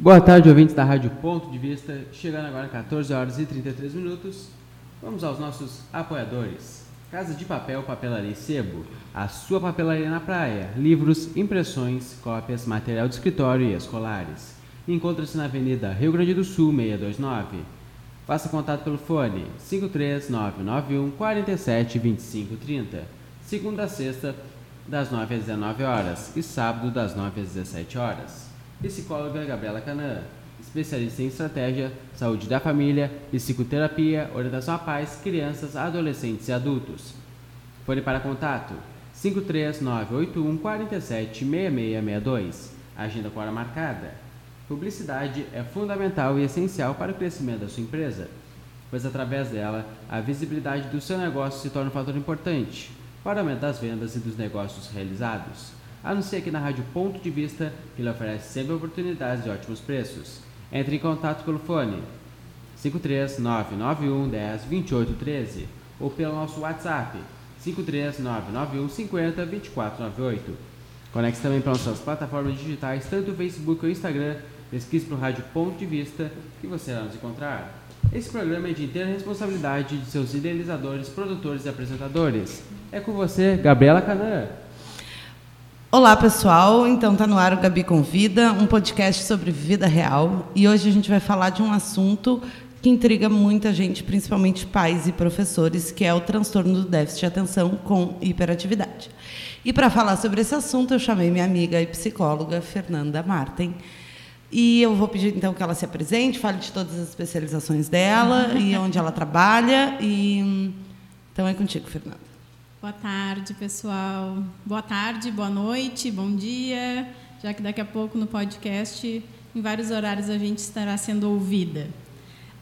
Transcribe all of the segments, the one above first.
Boa tarde, ouvintes da Rádio Ponto de Vista. Chegando agora 14 horas e 33 minutos. Vamos aos nossos apoiadores. Casa de Papel, Papelaria e Sebo. A sua papelaria na praia. Livros, impressões, cópias, material de escritório e escolares. Encontra-se na Avenida Rio Grande do Sul, 629. Faça contato pelo fone 53991 47 25 30. Segunda a sexta, das 9 às 19 horas e sábado das 9 às 17 horas. Psicóloga Gabriela Canã, especialista em estratégia, saúde da família, psicoterapia, orientação a pais, crianças, adolescentes e adultos. Fone para contato 53981 47 6662. Agenda com hora marcada. Publicidade é fundamental e essencial para o crescimento da sua empresa, pois através dela a visibilidade do seu negócio se torna um fator importante para o aumento das vendas e dos negócios realizados. Anuncie aqui na Rádio Ponto de Vista, que lhe oferece sempre oportunidades e ótimos preços. Entre em contato pelo fone 53991 10 28 13 ou pelo nosso WhatsApp 53991 50 24 98. Conecte também para nossas plataformas digitais, tanto o Facebook ou o Instagram. Pesquise para o Rádio Ponto de Vista que você irá nos encontrar. Esse programa é de inteira responsabilidade de seus idealizadores, produtores e apresentadores. É com você, Gabriela Canã. Olá, pessoal. Então tá no ar o Gabi Convida, um podcast sobre vida real. E hoje a gente vai falar de um assunto que intriga muita gente, principalmente pais e professores, que é o transtorno do déficit de atenção com hiperatividade. E para falar sobre esse assunto, eu chamei minha amiga e psicóloga Fernanda Marten. E eu vou pedir então que ela se apresente, fale de todas as especializações dela e onde ela trabalha. E então é contigo, Fernanda. Boa tarde, pessoal. Boa tarde, boa noite, bom dia. Já que daqui a pouco no podcast, em vários horários, a gente estará sendo ouvida.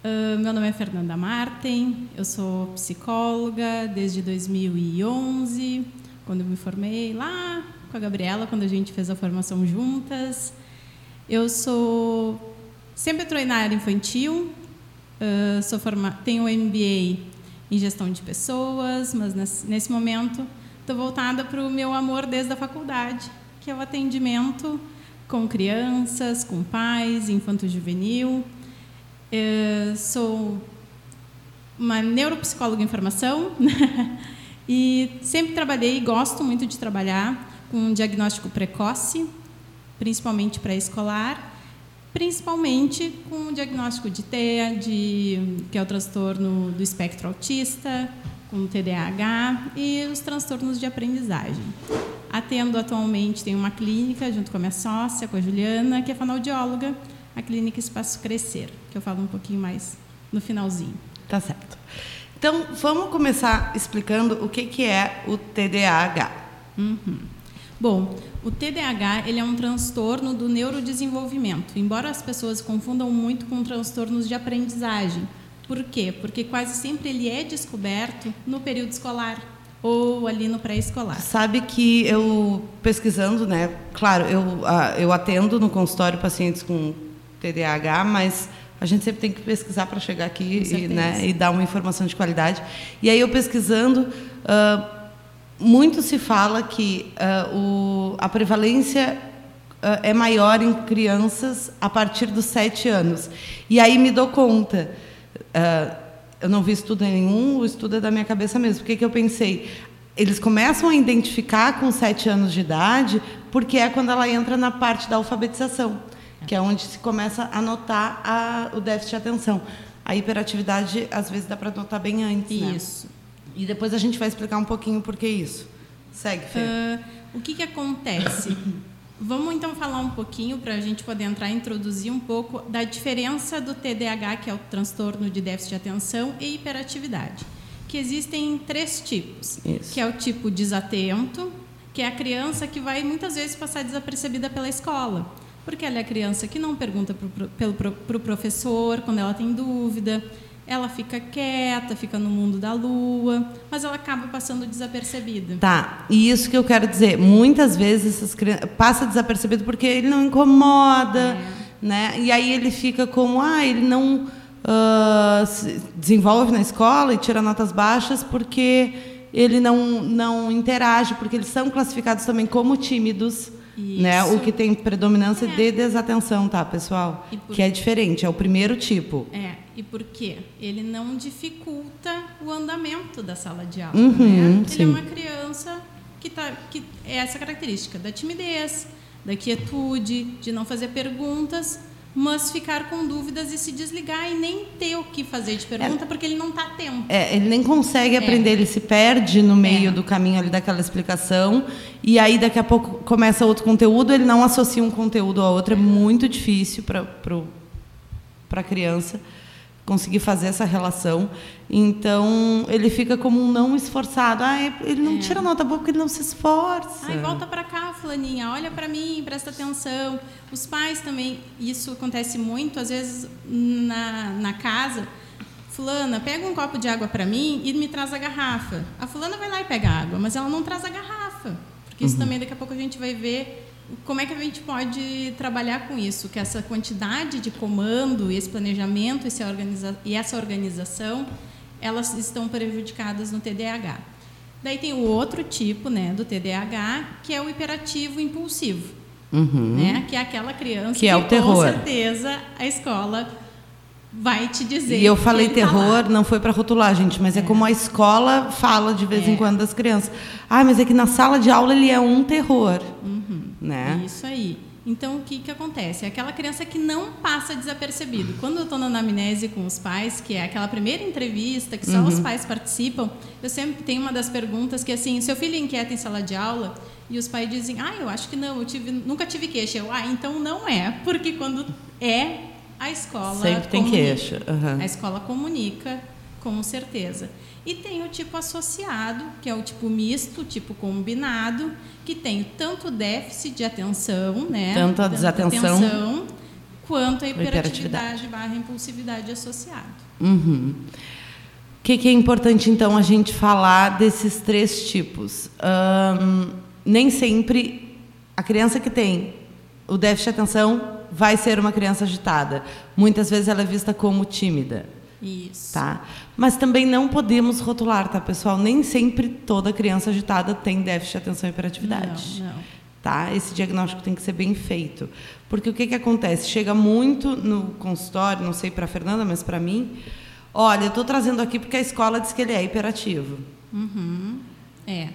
Uh, meu nome é Fernanda Marten, eu sou psicóloga desde 2011, quando eu me formei lá com a Gabriela, quando a gente fez a formação juntas. Eu sou sempre atuei na área infantil, uh, sou forma, tenho MBA em gestão de pessoas, mas nesse, nesse momento estou voltada para o meu amor desde a faculdade, que é o atendimento com crianças, com pais, infanto-juvenil. Eu sou uma neuropsicóloga em formação e sempre trabalhei e gosto muito de trabalhar com diagnóstico precoce, principalmente pré-escolar, principalmente com o diagnóstico de TEA, de, que é o transtorno do espectro autista, com TDAH e os transtornos de aprendizagem. Atendo atualmente, tenho uma clínica junto com a minha sócia, com a Juliana, que é fonoaudióloga, a clínica Espaço Crescer, que eu falo um pouquinho mais no finalzinho. Tá certo. Então, vamos começar explicando o que, que é o TDAH. Uhum. Bom, o TDAH ele é um transtorno do neurodesenvolvimento, embora as pessoas confundam muito com transtornos de aprendizagem. Por quê? Porque quase sempre ele é descoberto no período escolar ou ali no pré-escolar. Sabe que eu pesquisando, né? Claro, eu, eu atendo no consultório pacientes com TDAH, mas a gente sempre tem que pesquisar para chegar aqui e, né, e, dar uma informação de qualidade. E aí eu pesquisando, uh, muito se fala que uh, o, a prevalência uh, é maior em crianças a partir dos sete anos. E aí me dou conta. eu não vi estudo nenhum, o estudo é da minha cabeça mesmo. Porque que eu pensei? Eles começam a identificar com sete anos de idade, porque é quando ela entra na parte da alfabetização que é onde se começa a notar a, o déficit de atenção. A hiperatividade, às vezes, dá para notar bem antes. Né? Isso. Né? E depois a gente vai explicar um pouquinho por que isso. Segue, Fê. Uh, o que, que acontece? Vamos então falar um pouquinho para a gente poder entrar e introduzir um pouco da diferença do TDAH, que é o transtorno de déficit de atenção, e hiperatividade. Que existem três tipos, Isso. que é o tipo desatento, que é a criança que vai muitas vezes passar desapercebida pela escola porque ela é a criança que não pergunta para o pro, pro professor quando ela tem dúvida, ela fica quieta, fica no mundo da lua, mas ela acaba passando desapercebida. Tá, e isso que eu quero dizer, muitas vezes essas crianças passa desapercebido porque ele não incomoda, é. né? E aí ele fica como, ah, ele não uh, se desenvolve na escola e tira notas baixas porque ele não não interage, porque eles são classificados também como tímidos Né? O que tem predominância É. de desatenção, tá, pessoal? Que é diferente, é o primeiro tipo. É, e por quê? Ele não dificulta o andamento da sala de aula. Uhum, né? Ele sim. é uma criança que, tá, que é essa característica da timidez, da quietude, de não fazer perguntas, mas ficar com dúvidas e se desligar e nem ter o que fazer de pergunta porque ele não está atento. É, ele nem consegue aprender, ele se perde no meio É. do caminho ali daquela explicação. E aí, daqui a pouco, começa outro conteúdo, ele não associa um conteúdo ao outro. É muito difícil para a criança conseguir fazer essa relação. Então, ele fica como um não esforçado. Ah, é- ele não tira nota boa porque ele não se esforça. Ai, volta para cá, fulaninha, olha para mim, presta atenção. Os pais também, isso acontece muito, às vezes na, na casa. Fulana, pega um copo de água para mim e me traz a garrafa. A fulana vai lá e pega a água, mas ela não traz a garrafa. Porque isso também daqui a pouco a gente vai ver como é que a gente pode trabalhar com isso, que essa quantidade de comando, esse planejamento esse organiza e essa organização, elas estão prejudicadas no TDAH. Daí tem o outro tipo, né, do TDAH, que é o hiperativo impulsivo, Uhum. né, que é aquela criança Que é o com terror. certeza a escola vai te dizer. E eu falei tá terror, não foi para rotular, gente, mas é. como a escola fala de vez em quando das crianças. Ah, mas é que na sala de aula ele é um terror. Né? Isso aí. Então, o que, que acontece? É aquela criança que não passa desapercebido. Quando eu estou na anamnese com os pais, que é aquela primeira entrevista que só Uhum. os pais participam, eu sempre tenho uma das perguntas que é assim, seu filho é inquieta em sala de aula? E os pais dizem, ah, eu acho que não, eu tive, nunca tive queixa. Eu, ah, então não é, porque quando é, a escola Sempre tem comunica. queixa. aham. A escola comunica, com certeza. E tem o tipo associado, que é o tipo misto, tipo combinado, que tem tanto déficit de atenção, né? Tanto a desatenção. atenção, quanto a hiperatividade. hiperatividade barra impulsividade associado. Uhum. O que, que é importante, então, a gente falar desses três tipos? Nem sempre a criança que tem o déficit de atenção vai ser uma criança agitada. Muitas vezes ela é vista como tímida. Isso. Tá? Mas também não podemos rotular, tá, pessoal? Nem sempre toda criança agitada tem déficit de atenção e hiperatividade. Não, não. Tá? Esse diagnóstico tem que ser bem feito. Porque o que, que acontece? Chega muito no consultório, não sei para a Fernanda, mas para mim, olha, eu estou trazendo aqui porque a escola diz que ele é hiperativo. Uhum. É.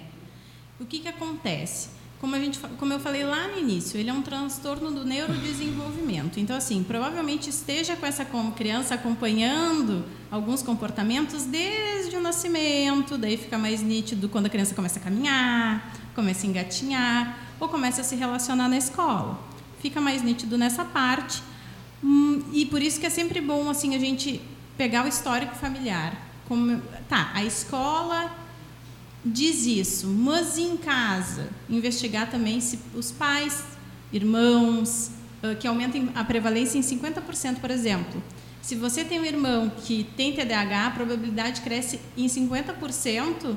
O que, que acontece? Como, a gente, como eu falei lá no início, ele é um transtorno do neurodesenvolvimento. Então, assim, provavelmente esteja com essa criança acompanhando alguns comportamentos desde o nascimento, daí fica mais nítido quando a criança começa a caminhar, começa a engatinhar ou começa a se relacionar na escola. Fica mais nítido nessa parte. Hum, e por isso que é sempre bom assim a gente pegar o histórico familiar. Como, tá, a escola diz isso, mas em casa investigar também se os pais, irmãos, ah, que aumentem a prevalência em 50%, por exemplo. Se você tem um irmão que tem TDAH, a probabilidade cresce em 50%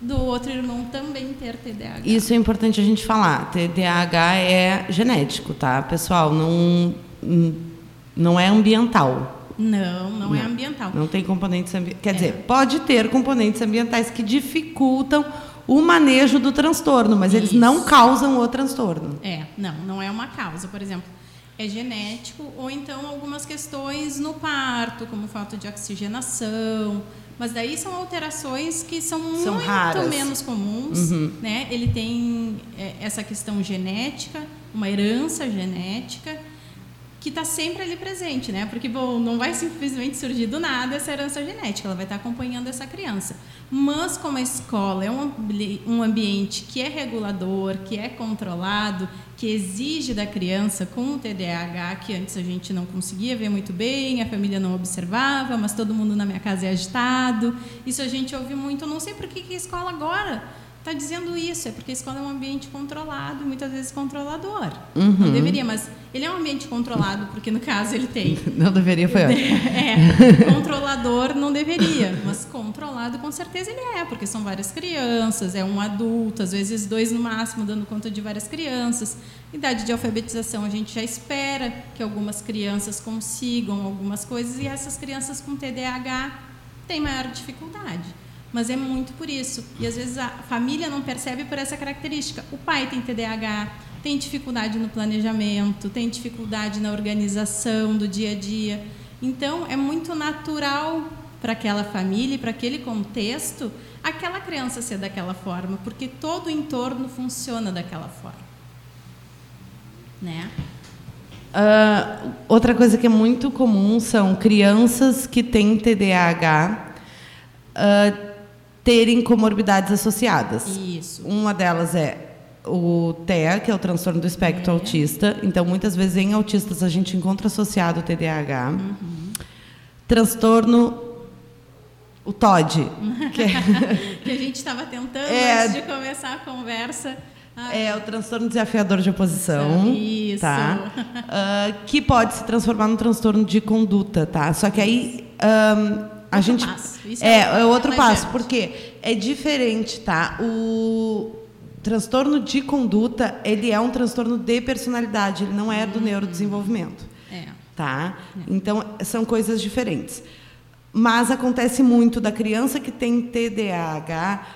do outro irmão também ter TDAH. Isso é importante a gente falar. TDAH é genético, tá, pessoal? Não, não é ambiental. Não, não, é ambiental. Não tem componentes ambientais. Quer É. dizer, pode ter componentes ambientais que dificultam o manejo do transtorno, mas eles Isso. não causam o transtorno. É, não, não é uma causa. Por exemplo, é genético ou então algumas questões no parto, como falta de oxigenação. Mas daí são alterações que são, São muito raras. Uhum. menos comuns. Né? Ele tem é, essa questão genética, uma herança genética, que está sempre ali presente, né? Porque bom, não vai simplesmente surgir do nada essa herança genética, ela vai estar acompanhando essa criança. Mas como a escola é um, ambi- ambiente que é regulador, que é controlado, que exige da criança com o TDAH, que antes a gente não conseguia ver muito bem, a família não observava, mas todo mundo na minha casa é agitado. Isso a gente ouve muito. Eu não sei por que a escola agora está dizendo isso, é porque a escola é um ambiente controlado, muitas vezes controlador. Não deveria, mas ele é um ambiente controlado, porque no caso ele tem. Não deveria, foi ótimo. É, controlador não deveria, mas controlado com certeza ele é, porque são várias crianças, é um adulto, às vezes dois no máximo, dando conta de várias crianças. Idade de alfabetização, a gente já espera que algumas crianças consigam algumas coisas e essas crianças com TDAH têm maior dificuldade. Mas é muito por isso. E às vezes a família não percebe por essa característica. O pai tem TDAH, tem dificuldade no planejamento, tem dificuldade na organização do dia a dia. Então, é muito natural para aquela família, para aquele contexto, aquela criança ser daquela forma, porque todo o entorno funciona daquela forma. Né? Uh, outra coisa que é muito comum são crianças que têm TDAH uh, terem comorbidades associadas. Isso. Uma delas é o TEA, que é o transtorno do espectro é. autista. Então, muitas vezes em autistas a gente encontra associado o TDAH. Uhum. Transtorno o TOD. Que, é... que a gente estava tentando é... antes de começar a conversa. Ah, é o transtorno desafiador de oposição. Isso. Tá? Uh, que pode se transformar num transtorno de conduta, tá? Só que aí. Um, a gente passo. Isso é, é, é outro passo, porque é diferente, tá? O transtorno de conduta, ele é um transtorno de personalidade, ele não é do hum. neurodesenvolvimento. É. Tá? É. Então, são coisas diferentes. Mas acontece muito da criança que tem TDAH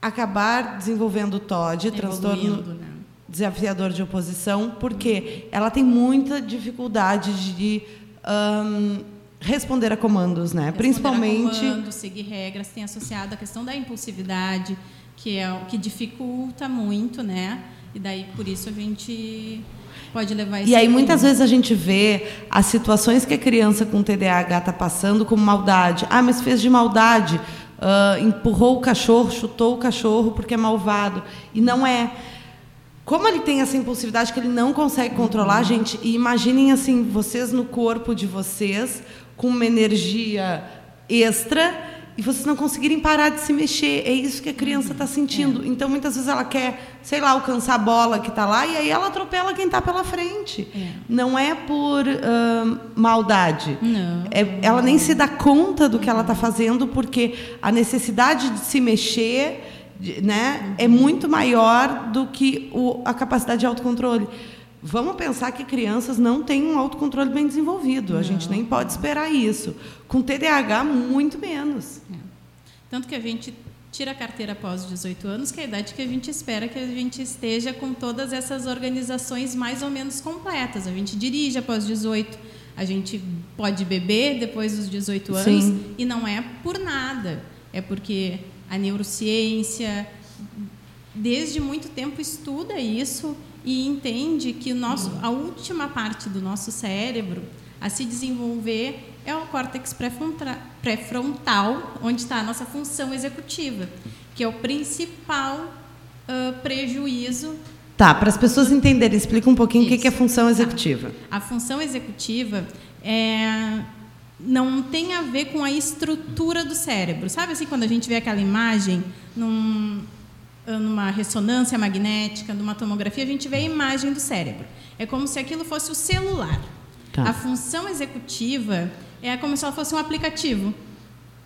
acabar desenvolvendo TOD, transtorno né? desafiador de oposição, porque ela tem muita dificuldade de um, responder a comandos, né? Responder Principalmente. A comandos, seguir regras, tem associado a questão da impulsividade, que é o que dificulta muito, né? E daí por isso a gente pode levar E aí muitas vezes a gente vê as situações que a criança com TDAH está passando como maldade. Ah, mas fez de maldade, uh, empurrou o cachorro, chutou o cachorro porque é malvado. E não é. Como ele tem essa impulsividade que ele não consegue controlar, uhum. gente, e imaginem assim, vocês no corpo de vocês, com uma energia extra, e vocês não conseguirem parar de se mexer. É isso que a criança está sentindo. É. Então, muitas vezes ela quer, sei lá, alcançar a bola que está lá e aí ela atropela quem está pela frente. É. Não é por maldade. Não. É, ela nem se dá conta do que ela está fazendo porque a necessidade de se mexer né, uhum. é muito maior do que o, a capacidade de autocontrole. Vamos pensar que crianças não têm um autocontrole bem desenvolvido. Não. A gente nem pode esperar isso. Com TDAH, muito menos. É. Tanto que a gente tira a carteira após 18 anos, que é a idade que a gente espera que a gente esteja com todas essas organizações mais ou menos completas. A gente dirige após 18, a gente pode beber depois dos 18 anos, Sim. e não é por nada. É porque a neurociência, desde muito tempo, estuda isso e entende que nosso, a última parte do nosso cérebro a se desenvolver é o córtex pré-frontal, onde está a nossa função executiva, que é o principal uh, prejuízo. Tá, para as pessoas entenderem, explica um pouquinho Isso. o que é função executiva. Tá. A função executiva é, não tem a ver com a estrutura do cérebro. Sabe assim, quando a gente vê aquela imagem num, numa ressonância magnética, numa tomografia, a gente vê a imagem do cérebro. É como se aquilo fosse o celular. Tá. A função executiva é como se ela fosse um aplicativo.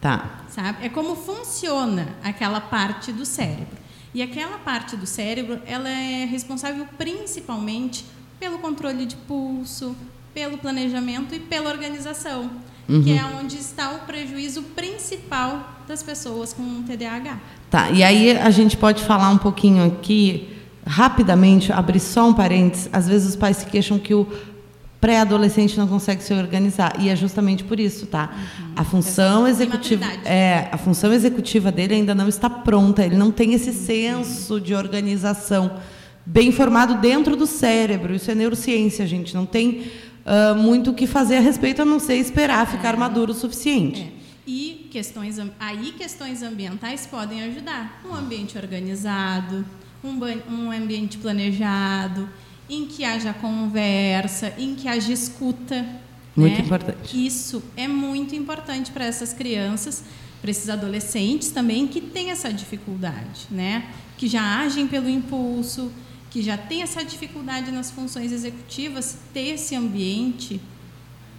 Tá. Sabe? É como funciona aquela parte do cérebro. E aquela parte do cérebro, ela é responsável principalmente pelo controle de pulso, pelo planejamento e pela organização, uhum. que é onde está o prejuízo principal das pessoas com TDAH. Tá. E aí a gente pode falar um pouquinho aqui rapidamente, abrir só um parênteses. Às vezes os pais se queixam que o pré-adolescente não consegue se organizar e é justamente por isso, tá? Uhum. A função executiva é a função executiva dele ainda não está pronta. Ele não tem esse uhum. senso de organização bem formado dentro do cérebro. Isso é neurociência, gente. Não tem uh, muito o que fazer a respeito a não ser esperar ficar é. maduro o suficiente. É. E questões aí questões ambientais podem ajudar. Um ambiente organizado, um, um ambiente planejado em que haja conversa, em que haja escuta. Muito né? importante. Isso é muito importante para essas crianças, para esses adolescentes também que têm essa dificuldade, né? Que já agem pelo impulso, que já têm essa dificuldade nas funções executivas, ter esse ambiente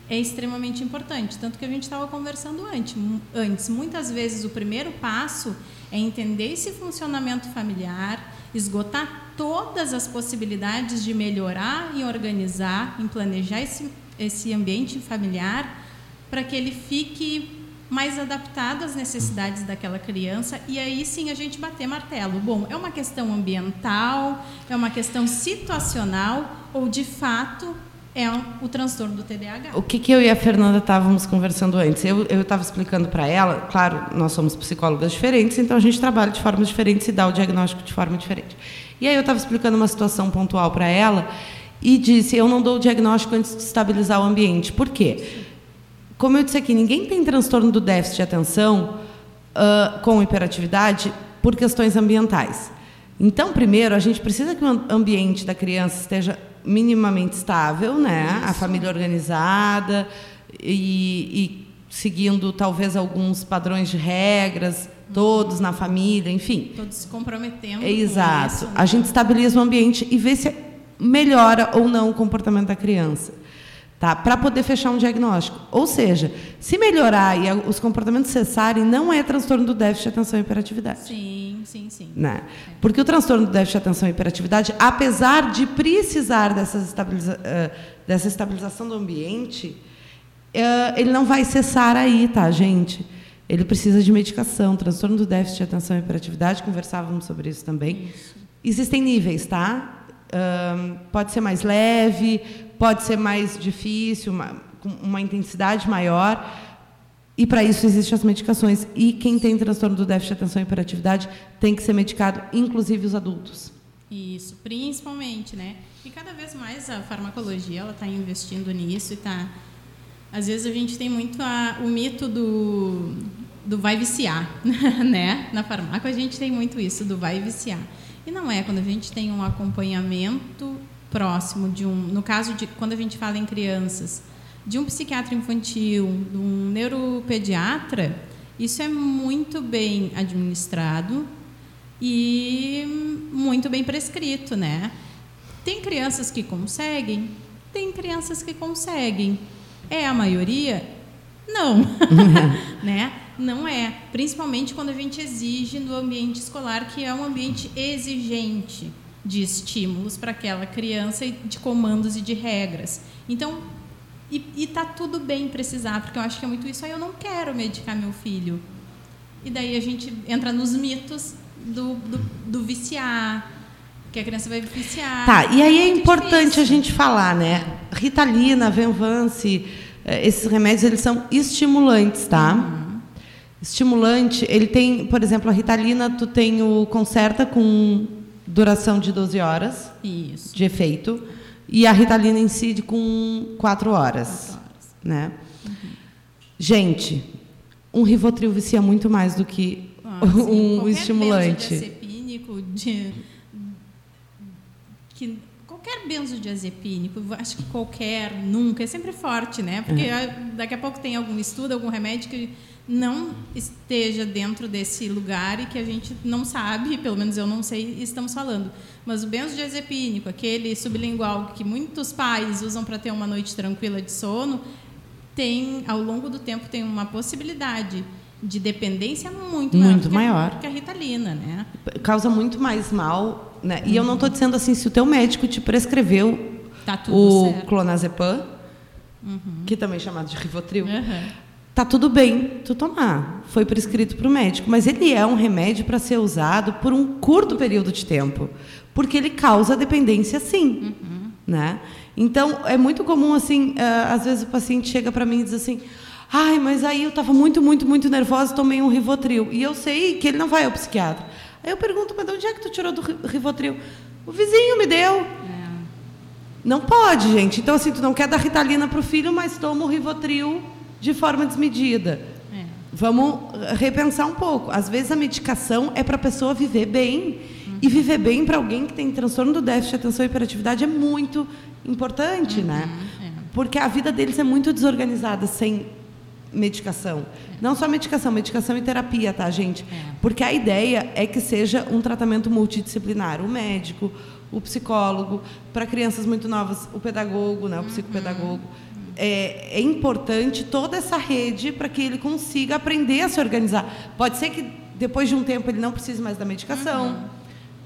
é extremamente importante. Tanto que a gente estava conversando antes, antes. Muitas vezes o primeiro passo é entender esse funcionamento familiar, esgotar todas as possibilidades de melhorar e organizar, em planejar esse, esse ambiente familiar para que ele fique mais adaptado às necessidades daquela criança e aí sim a gente bater martelo. Bom, é uma questão ambiental, é uma questão situacional ou de fato é o transtorno do TDAH. O que, que eu e a Fernanda estávamos conversando antes? Eu estava explicando para ela, claro, nós somos psicólogas diferentes, então a gente trabalha de formas diferentes e dá o diagnóstico de forma diferente. E aí eu estava explicando uma situação pontual para ela e disse: eu não dou o diagnóstico antes de estabilizar o ambiente. Por quê? Como eu disse aqui, ninguém tem transtorno do déficit de atenção uh, com hiperatividade por questões ambientais. Então, primeiro, a gente precisa que o ambiente da criança esteja minimamente estável, né? Isso. A família organizada e, e, seguindo talvez alguns padrões de regras, todos na família, enfim. Todos se comprometendo. É, exato. Isso, né? A gente estabiliza o ambiente e vê se melhora ou não o comportamento da criança. Tá? Para poder fechar um diagnóstico. Ou seja, se melhorar e os comportamentos cessarem, não é transtorno do déficit de atenção e hiperatividade. Sim, sim, sim. Né? Porque o transtorno do déficit de atenção e hiperatividade, apesar de precisar dessa, estabiliza uh, dessa estabilização do ambiente, uh, ele não vai cessar aí, tá, gente? Ele precisa de medicação. Transtorno do déficit de atenção e hiperatividade, conversávamos sobre isso também. Isso. Existem níveis, tá? Pode ser mais leve, pode ser mais difícil, uma, com uma intensidade maior. E para isso existem as medicações. E quem tem transtorno do déficit de atenção e hiperatividade tem que ser medicado, inclusive os adultos. Isso, principalmente, né? E cada vez mais a farmacologia ela está investindo nisso e está. Às vezes a gente tem muito a, o mito do, do vai viciar, né? Na farmácia a gente tem muito isso do vai viciar. E não é quando a gente tem um acompanhamento próximo de um, no caso de quando a gente fala em crianças, de um psiquiatra infantil, de um neuropediatra, isso é muito bem administrado e muito bem prescrito, né? Tem crianças que conseguem, tem crianças que conseguem. É a maioria? Não, né? Não é, principalmente quando a gente exige no ambiente escolar, que é um ambiente exigente de estímulos para aquela criança, de comandos e de regras. Então, e, está tudo bem precisar, porque eu acho que é muito isso. Aí eu não quero medicar meu filho. E daí a gente entra nos mitos do, do, do viciar, que a criança vai viciar. Tá, e aí é, é importante difícil. a gente falar, né? Ritalina, Venvance, eh, esses remédios eles são estimulantes, tá? Uhum. Estimulante, ele tem, por exemplo, a Ritalina, tu tem o Concerta com duração de 12 horas Isso. de efeito e a Ritalina incide com 4 horas, horas. Né? Uhum. Gente, um Rivotril vicia muito mais do que ah, um qualquer estimulante. Benzodiazepínico de que qualquer benzodiazepínico, acho que qualquer, nunca, é sempre forte, né? Porque uhum. daqui a pouco tem algum estudo, algum remédio que não esteja dentro desse lugar e que a gente não sabe, pelo menos eu não sei, estamos falando. Mas o benzodiazepínico, aquele sublingual que muitos pais usam para ter uma noite tranquila de sono, tem ao longo do tempo tem uma possibilidade de dependência muito, muito maior, maior. que a Ritalina, né? Causa muito mais mal, né? E eu não estou dizendo assim se o teu médico te prescreveu tá o certo. clonazepam, uhum. que também é chamado de Rivotril. Uhum tá tudo bem tu tomar. Foi prescrito para o médico, mas ele é um remédio para ser usado por um curto período de tempo, porque ele causa dependência, sim, uhum. né? Então é muito comum assim, uh, às vezes o paciente chega para mim e diz assim, ai, mas aí eu estava muito, muito, muito nervosa, tomei um Rivotril e eu sei que ele não vai ao psiquiatra. Aí eu pergunto, mas de onde é que tu tirou do Rivotril? O vizinho me deu. É. Não pode, gente. Então assim, tu não quer dar Ritalina para o filho, mas toma o Rivotril de forma desmedida. É. Vamos repensar um pouco. Às vezes a medicação é para a pessoa viver bem. Uhum. E viver bem para alguém que tem transtorno do déficit de atenção e hiperatividade é muito importante, uhum. né? É. Porque a vida deles é muito desorganizada sem medicação. É. Não só medicação, medicação e terapia, tá, gente? É. Porque a ideia é que seja um tratamento multidisciplinar. O médico, o psicólogo, para crianças muito novas, o pedagogo, né, o psicopedagogo. Uhum é, é importante toda essa rede para que ele consiga aprender a se organizar. Pode ser que depois de um tempo ele não precise mais da medicação. Uhum.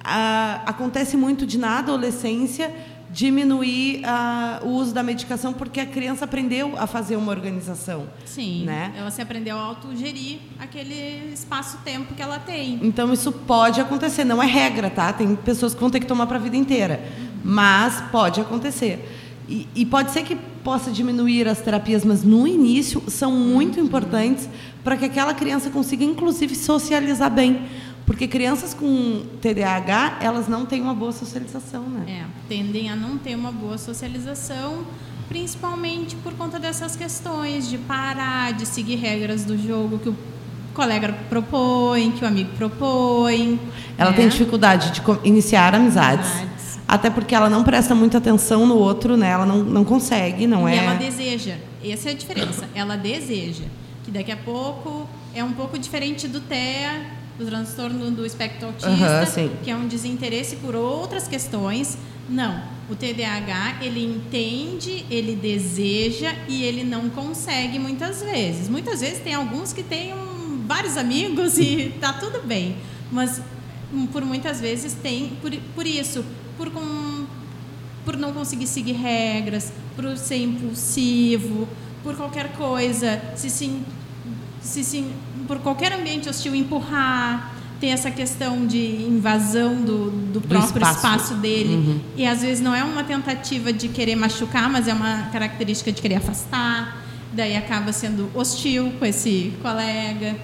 Ah, acontece muito de na adolescência diminuir uh, o uso da medicação porque a criança aprendeu a fazer uma organização. Sim, né? ela se aprendeu a autogerir aquele espaço-tempo que ela tem. Então isso pode acontecer, não é regra, tá? Tem pessoas que vão ter que tomar para a vida inteira, mas pode acontecer. E, e, pode ser que possa diminuir as terapias, mas no início são muito importantes para que aquela criança consiga, inclusive, socializar bem. Porque crianças com TDAH, elas não têm uma boa socialização, né? É, tendem a não ter uma boa socialização, principalmente por conta dessas questões de parar, de seguir regras do jogo que o colega propõe, que o amigo propõe. Ela né? tem dificuldade de iniciar amizades. amizades. Até porque ela não presta muita atenção no outro, né? Ela não, não consegue, não e é. E ela deseja. Essa é a diferença. Ela deseja. Que daqui a pouco é um pouco diferente do TEA, do transtorno do espectro autista, uhum, que é um desinteresse por outras questões. Não, o TDAH ele entende, ele deseja e ele não consegue muitas vezes. Muitas vezes tem alguns que têm um, vários amigos e tá tudo bem, mas hum, por muitas vezes tem por, por isso, por com, por não conseguir seguir regras, por ser impulsivo, por qualquer coisa, se, se, se, se por qualquer ambiente hostil empurrar, tem essa questão de invasão do, do próprio do espaço. espaço. dele. Uhum. E às vezes não é uma tentativa de querer machucar, mas é uma característica de querer afastar. Daí acaba sendo hostil com esse colega.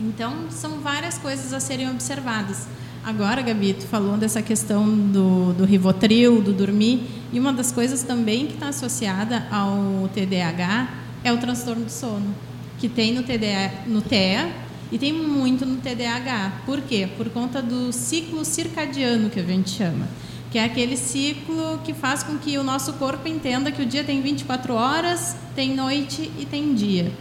Então, são várias coisas a serem observadas. Agora, Gabi, tu falou dessa questão do, do Rivotril, do dormir, e uma das coisas também que está associada ao TDAH é o transtorno do sono que tem no, TDA, no TEA e tem muito no TDAH. Por quê? Por conta do ciclo circadiano que a gente chama, que é aquele ciclo que faz com que o nosso corpo entenda que o dia tem 24 horas, tem noite e tem dia.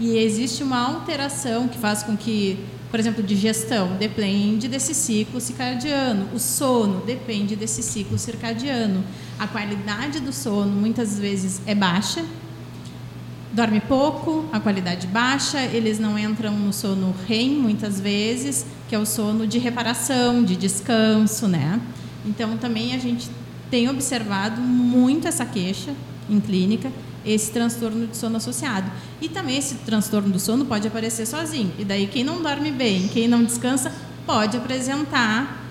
E existe uma alteração que faz com que, por exemplo, digestão depende desse ciclo circadiano, o sono depende desse ciclo circadiano. A qualidade do sono muitas vezes é baixa, dorme pouco, a qualidade baixa, eles não entram no sono REM muitas vezes, que é o sono de reparação, de descanso, né? Então também a gente tem observado muito essa queixa em clínica, esse transtorno de sono associado. E também esse transtorno do sono pode aparecer sozinho. E daí quem não dorme bem, quem não descansa, pode apresentar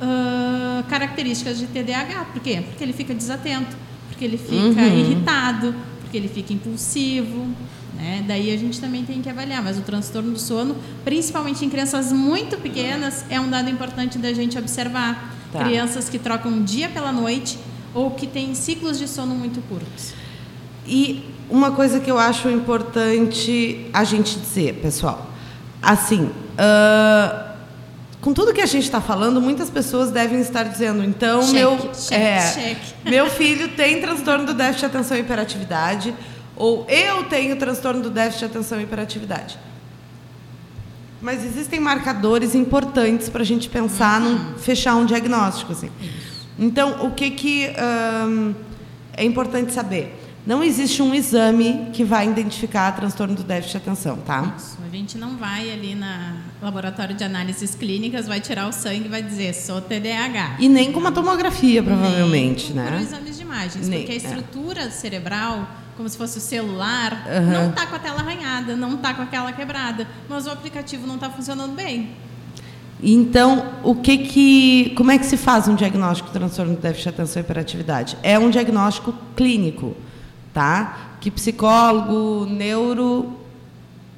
uh, características de TDAH. Por quê? Porque ele fica desatento, porque ele fica uhum. irritado, porque ele fica impulsivo. Né? Daí a gente também tem que avaliar. Mas o transtorno do sono, principalmente em crianças muito pequenas, é um dado importante da gente observar. Tá. Crianças que trocam dia pela noite ou que têm ciclos de sono muito curtos. E uma coisa que eu acho importante a gente dizer, pessoal, assim, uh, com tudo que a gente está falando, muitas pessoas devem estar dizendo, então, meu, é, meu filho tem transtorno do déficit de atenção e hiperatividade, ou eu tenho transtorno do déficit de atenção e hiperatividade. Mas existem marcadores importantes para a gente pensar uhum. num fechar um diagnóstico. Assim. Então, o que, que um, é importante saber? Não existe um exame que vai identificar transtorno do déficit de atenção, tá? Isso. A gente não vai ali na laboratório de análises clínicas, vai tirar o sangue e vai dizer sou TDAH. E nem com uma tomografia, provavelmente, nem né? Com exames de imagens, nem, porque a é. estrutura é. cerebral, como se fosse o celular, uhum. não está com a tela arranhada, não está com aquela quebrada, mas o aplicativo não está funcionando bem. Então, o que que, como é que se faz um diagnóstico de transtorno de déficit de atenção e hiperatividade? É um diagnóstico clínico tá? Que psicólogo, neuro,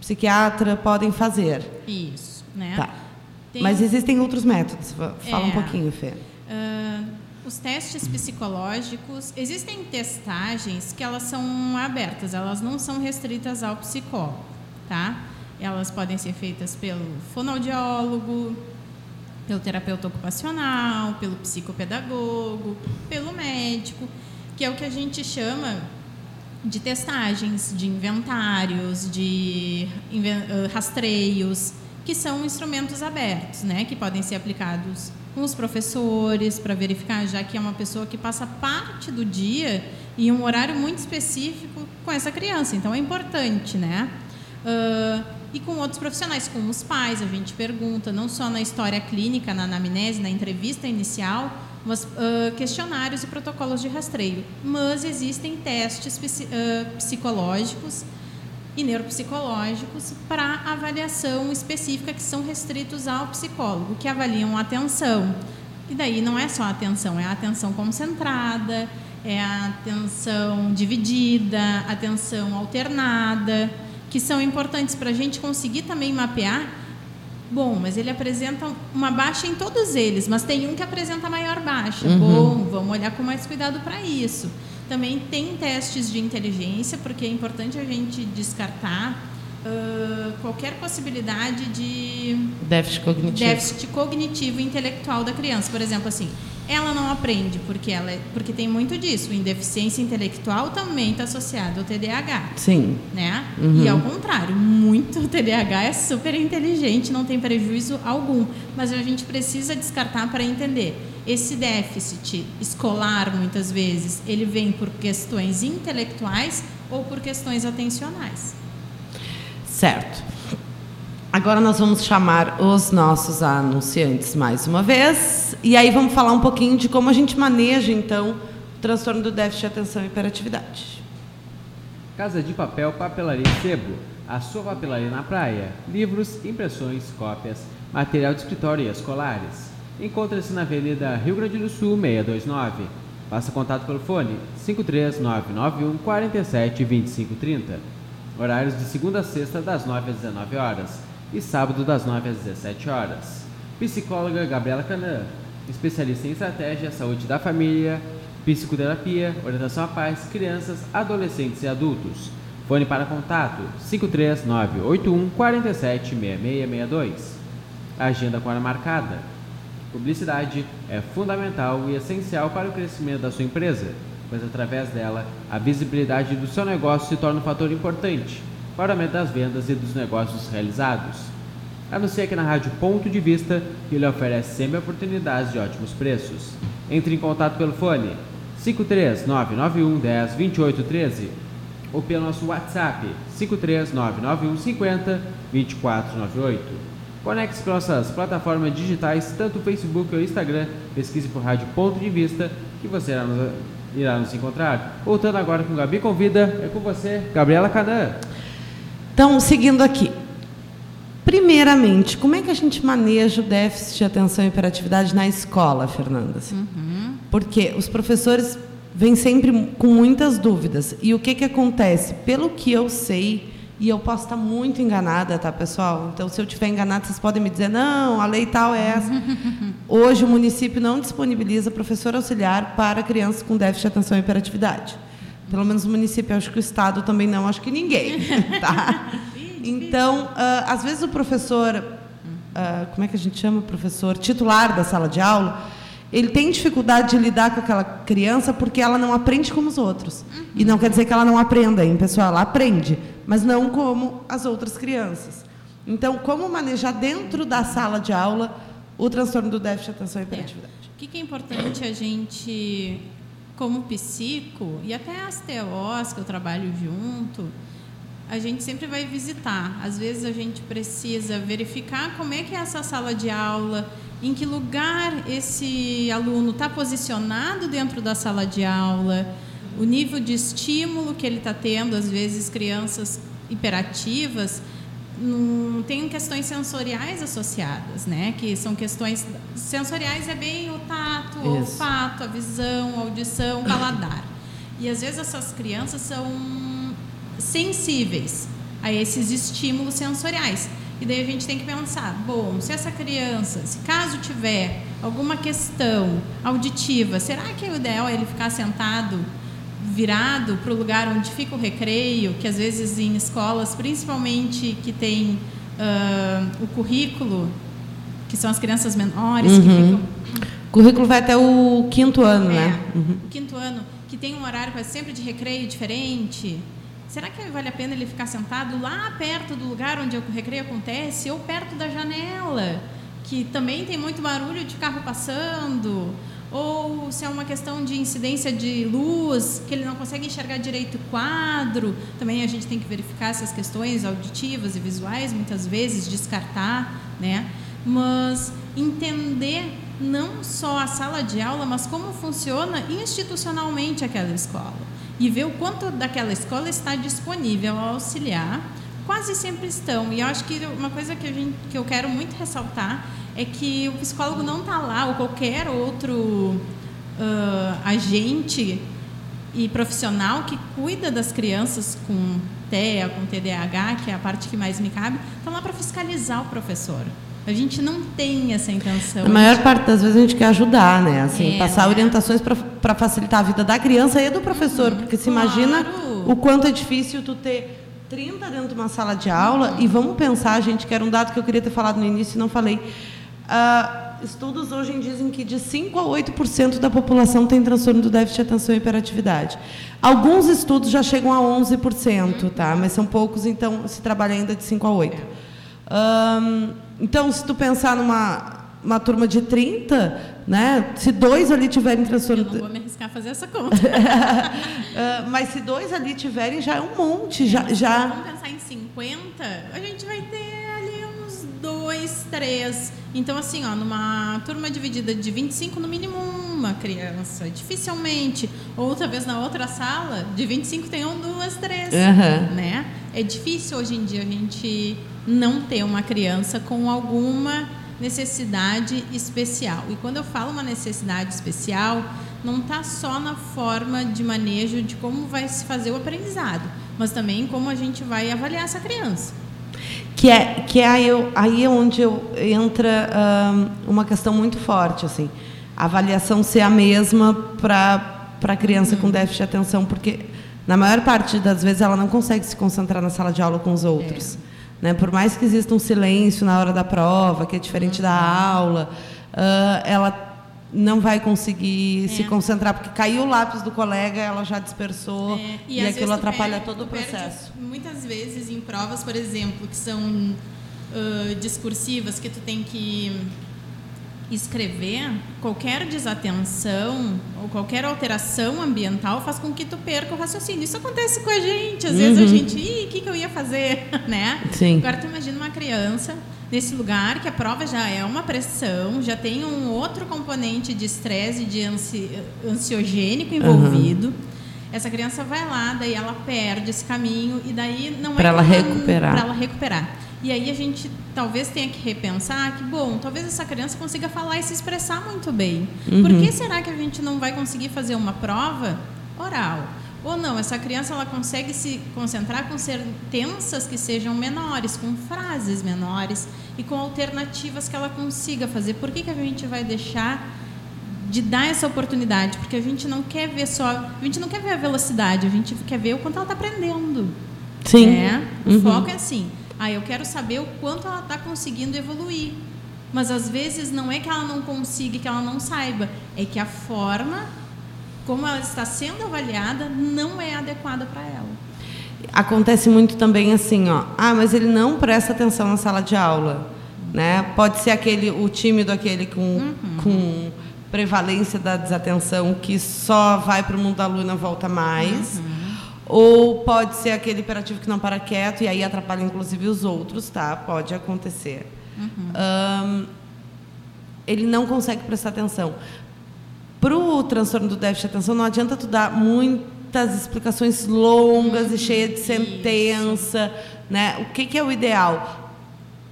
psiquiatra podem fazer. Isso, né? Tá. Tem... Mas existem outros métodos. Fala é, um pouquinho, Fê. Uh, os testes psicológicos, existem testagens que elas são abertas, elas não são restritas ao psicólogo, tá? Elas podem ser feitas pelo fonoaudiólogo, pelo terapeuta ocupacional, pelo psicopedagogo, pelo médico, que é o que a gente chama de testagens, de inventários, de rastreios, que são instrumentos abertos, né, que podem ser aplicados com os professores para verificar, já que é uma pessoa que passa parte do dia em um horário muito específico com essa criança, então é importante, né? Uh, e com outros profissionais, com os pais, a gente pergunta, não só na história clínica, na anamnese, na entrevista inicial, mas, uh, questionários e protocolos de rastreio. Mas existem testes uh, psicológicos e neuropsicológicos para avaliação específica que são restritos ao psicólogo, que avaliam a atenção. E daí não é só a atenção, é a atenção concentrada, é a atenção dividida, atenção alternada, que são importantes para a gente conseguir também mapear. Bom, mas ele apresenta uma baixa em todos eles, mas tem um que apresenta maior baixa. Uhum. Bom, vamos olhar com mais cuidado para isso. Também tem testes de inteligência, porque é importante a gente descartar uh, qualquer possibilidade de déficit cognitivo. déficit cognitivo e intelectual da criança. Por exemplo, assim, ela não aprende porque ela é, porque tem muito disso. A deficiência intelectual também está associado ao TDAH. Sim. Né? Uhum. E ao contrário, muito TDAH é super inteligente, não tem prejuízo algum. Mas a gente precisa descartar para entender. Esse déficit escolar, muitas vezes, ele vem por questões intelectuais ou por questões atencionais. Certo. Agora nós vamos chamar os nossos anunciantes mais uma vez. E aí vamos falar um pouquinho de como a gente maneja, então, o transtorno do déficit de atenção e hiperatividade. Casa de Papel, Papelaria Sebo. A sua papelaria na praia. Livros, impressões, cópias, material de escritório e escolares. Encontra-se na Avenida Rio Grande do Sul, 629. Faça contato pelo fone 53991 47 2530. Horários de segunda a sexta, das 9 às 19 horas e sábado, das 9 às 17 horas. Psicóloga Gabriela Canã, especialista em estratégia, saúde da família, psicoterapia, orientação à paz, crianças, adolescentes e adultos. Fone para contato 53981 47 6662. Agenda com hora marcada. Publicidade é fundamental e essencial para o crescimento da sua empresa pois através dela a visibilidade do seu negócio se torna um fator importante para o aumento das vendas e dos negócios realizados. Anuncie aqui na Rádio Ponto de Vista que ele oferece sempre oportunidades de ótimos preços. Entre em contato pelo fone 53991 10 28 13 ou pelo nosso WhatsApp 53991 50 2498. Conecte-se com nossas plataformas digitais, tanto o Facebook ou o Instagram. Pesquise por Rádio Ponto de Vista que você irá nos irá nos encontrar. Voltando agora com Gabi Convida, é com você, Gabriela Canã. Então, seguindo aqui. Primeiramente, como é que a gente maneja o déficit de atenção e hiperatividade na escola, Fernanda? Uhum. Porque os professores vêm sempre com muitas dúvidas. E o que, que acontece? Pelo que eu sei, e eu posso estar muito enganada, tá, pessoal? Então, se eu estiver enganada, vocês podem me dizer, não, a lei tal é essa. Hoje, o município não disponibiliza professor auxiliar para crianças com déficit de atenção e hiperatividade. Pelo menos o município, acho que o Estado também não, acho que ninguém. Tá? Então, uh, às vezes o professor, uh, como é que a gente chama? Professor titular da sala de aula, ele tem dificuldade de lidar com aquela criança porque ela não aprende como os outros. E não quer dizer que ela não aprenda, hein, pessoal? Ela aprende, mas não como as outras crianças. Então, como manejar dentro da sala de aula o transtorno do déficit de atenção e hiperatividade? É. O que é importante a gente, como psico, e até as TOs que eu trabalho junto, a gente sempre vai visitar. Às vezes a gente precisa verificar como é que é essa sala de aula, em que lugar esse aluno está posicionado dentro da sala de aula, o nível de estímulo que ele está tendo, às vezes crianças hiperativas não tem questões sensoriais associadas, né? Que são questões sensoriais é bem o tato, o olfato, a visão, a audição, o paladar. E às vezes essas crianças são sensíveis a esses estímulos sensoriais. E daí a gente tem que pensar, bom, se essa criança, se caso tiver alguma questão auditiva, será que é o ideal é ele ficar sentado virado para o lugar onde fica o recreio, que às vezes em escolas, principalmente que tem uh, o currículo, que são as crianças menores uhum. que ficam. O currículo vai até o quinto ano, é, né? Uhum. O quinto ano, que tem um horário quase sempre de recreio diferente. Será que vale a pena ele ficar sentado lá perto do lugar onde o recreio acontece ou perto da janela, que também tem muito barulho de carro passando? Ou se é uma questão de incidência de luz, que ele não consegue enxergar direito o quadro, também a gente tem que verificar essas questões auditivas e visuais, muitas vezes descartar, né? Mas entender não só a sala de aula, mas como funciona institucionalmente aquela escola. E ver o quanto daquela escola está disponível a auxiliar. Quase sempre estão. E eu acho que uma coisa que, a gente, que eu quero muito ressaltar é que o psicólogo não está lá, ou qualquer outro uh, agente e profissional que cuida das crianças com TEA, com TDAH, que é a parte que mais me cabe, estão lá para fiscalizar o professor. A gente não tem essa intenção. A maior parte das vezes a gente quer ajudar, né? Assim, é, passar né? orientações para facilitar a vida da criança e do professor, porque se claro. imagina o quanto é difícil tu ter 30 dentro de uma sala de aula e vamos pensar, gente, que era um dado que eu queria ter falado no início e não falei. Uh, estudos hoje dizem que de 5 a 8% da população tem transtorno do déficit de atenção e hiperatividade. Alguns estudos já chegam a 11%, tá? Mas são poucos, então se trabalha ainda de 5 a 8. Um, então, se tu pensar numa uma turma de 30, né? Se dois ali tiverem transtorno. Eu não vou me arriscar a fazer essa conta. uh, mas se dois ali tiverem, já é um monte. Já, já... Vamos pensar em 50, a gente vai ter ali uns dois, três. Então, assim, ó, numa turma dividida de 25, no mínimo uma criança. Dificilmente. Ou talvez na outra sala, de 25 tenham duas, três. Uhum. Né? É difícil hoje em dia a gente não ter uma criança com alguma necessidade especial. E quando eu falo uma necessidade especial, não está só na forma de manejo de como vai se fazer o aprendizado, mas também como a gente vai avaliar essa criança. Que é, que é aí, aí é onde eu, entra um, uma questão muito forte, assim, a avaliação ser a mesma para para a criança com déficit de atenção, porque na maior parte das vezes ela não consegue se concentrar na sala de aula com os outros. É. Né? Por mais que exista um silêncio na hora da prova, que é diferente da aula, uh, ela não vai conseguir é. se concentrar, porque caiu o lápis do colega, ela já dispersou é. e, e aquilo atrapalha perde, todo o processo. Muitas vezes em provas, por exemplo, que são uh, discursivas, que tu tem que escrever, qualquer desatenção ou qualquer alteração ambiental faz com que tu perca o raciocínio. Isso acontece com a gente. Às uhum. vezes a uhum. gente, ih, o que, que eu ia fazer? né? Sim. Agora tu imagina uma criança nesse lugar que a prova já é uma pressão, já tem um outro componente de estresse, de ansi ansiogênico envolvido. Uhum. Essa criança vai lá, daí ela perde esse caminho e daí não pra é para ela recuperar. Para ela recuperar. E aí a gente talvez tenha que repensar que, bom, talvez essa criança consiga falar e se expressar muito bem. Uhum. Por que será que a gente não vai conseguir fazer uma prova oral? Ou não, essa criança ela consegue se concentrar com sentenças que sejam menores, com frases menores e com alternativas que ela consiga fazer. Por que, que a gente vai deixar de dar essa oportunidade? Porque a gente não quer ver só, a gente não quer ver a velocidade, a gente quer ver o quanto ela está aprendendo. Sim. Né? O uhum. foco é assim. Ah, eu quero saber o quanto ela está conseguindo evoluir. Mas às vezes não é que ela não consiga, que ela não saiba, é que a forma como ela está sendo avaliada não é adequada para ela. Acontece muito também assim, ó. Ah, mas ele não presta atenção na sala de aula, né? Pode ser aquele o tímido aquele com, uhum. com prevalência da desatenção que só vai para o mundo da e não volta mais. Uhum. Ou pode ser aquele hiperativo que não para quieto e aí atrapalha inclusive os outros, tá? Pode acontecer. Uhum. Um, ele não consegue prestar atenção. Para o transtorno do déficit de atenção, não adianta tu dar muitas explicações longas uhum. e cheias de sentença. Né? O que, que é o ideal?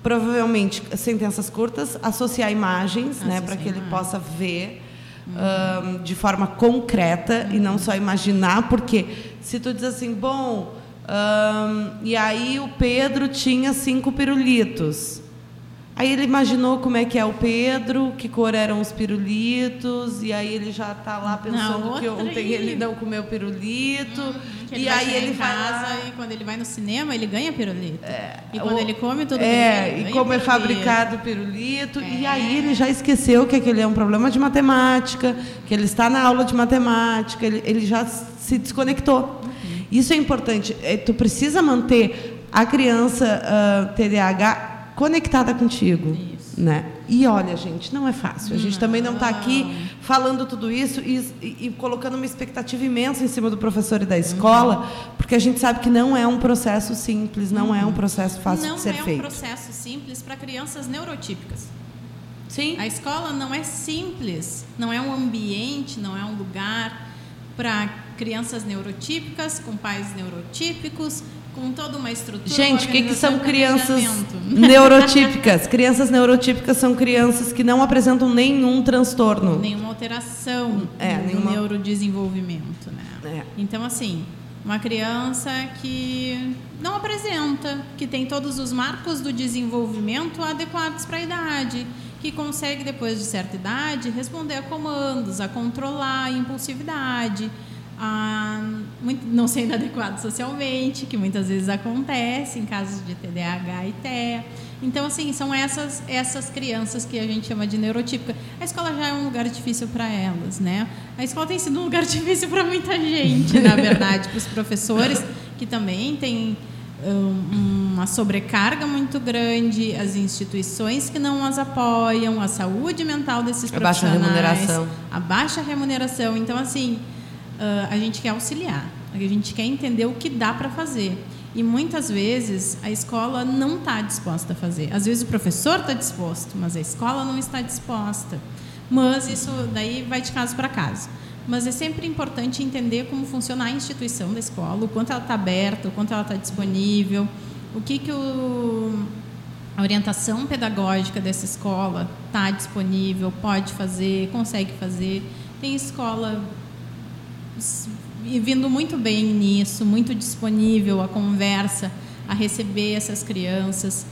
Provavelmente sentenças curtas, associar imagens, né, para que ele possa ver uhum. um, de forma concreta uhum. e não só imaginar, porque se tu diz assim, bom, um, e aí o Pedro tinha cinco pirulitos. Aí ele imaginou como é que é o Pedro, que cor eram os pirulitos, e aí ele já está lá pensando não, que ontem ele não comeu pirulito. Hum, e aí ele casa lá... e quando ele vai no cinema ele ganha pirulito. É, e quando o... ele come tudo É, bem, e como é fabricado pirulito. É. E aí ele já esqueceu que aquele é um problema de matemática, que ele está na aula de matemática, ele, ele já se desconectou. Uhum. Isso é importante. É, tu precisa manter a criança uh, ah, TDAH conectada contigo. Isso. Né? E olha, gente, não é fácil. A gente não. também não está aqui falando tudo isso e, e, e, colocando uma expectativa imensa em cima do professor e da escola, uhum. porque a gente sabe que não é um processo simples, não uhum. é um uhum. processo fácil não de ser feito. Não é um processo simples para crianças neurotípicas. Sim. A escola não é simples, não é um ambiente, não é um lugar para crianças neurotípicas, com pais neurotípicos, com toda uma estrutura. Gente, o que, que são crianças neurotípicas? crianças neurotípicas são crianças que não apresentam nenhum transtorno. Nenhuma alteração é, no nenhuma... neurodesenvolvimento. Né? É. Então, assim, uma criança que não apresenta, que tem todos os marcos do desenvolvimento adequados para a idade, que consegue, depois de certa idade, responder a comandos, a controlar a impulsividade ah, muito, não sendo adequado socialmente, que muitas vezes acontece em casos de TDAH e TEA. Então, assim, são essas, essas crianças que a gente chama de neurotípica. A escola já é um lugar difícil para elas, né? A escola tem sido um lugar difícil para muita gente, na verdade, para os professores, que também têm um, uma sobrecarga muito grande, as instituições que não as apoiam, a saúde mental desses a profissionais. A baixa remuneração. A baixa remuneração. Então, assim, uh, a gente quer auxiliar, a gente quer entender o que dá para fazer. E muitas vezes a escola não está disposta a fazer. Às vezes o professor está disposto, mas a escola não está disposta. Mas isso daí vai de caso para caso. Mas é sempre importante entender como funciona a instituição da escola, o quanto ela está aberta, o quanto ela está disponível, o que, que o, a orientação pedagógica dessa escola está disponível, pode fazer, consegue fazer. Tem escola vindo muito bem nisso, muito disponível a conversa, a receber essas crianças.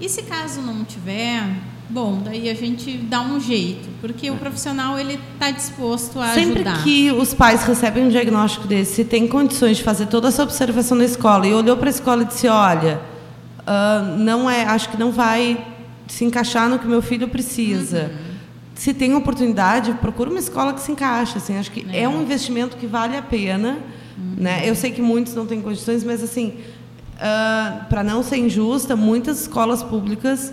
E se caso não tiver, bom, daí a gente dá um jeito, porque o profissional ele está disposto a Sempre ajudar. Sempre que os pais recebem um diagnóstico desse, se tem condições de fazer toda essa observação na escola e olhou para a escola e disse, olha, uh, não é, acho que não vai se encaixar no que meu filho precisa. Uhum se tem oportunidade, procura uma escola que se encaixe. Assim, acho que é, é um investimento que vale a pena. Uhum. Né? Eu sei que muitos não têm condições, mas assim, uh, ah, para não ser injusta, muitas escolas públicas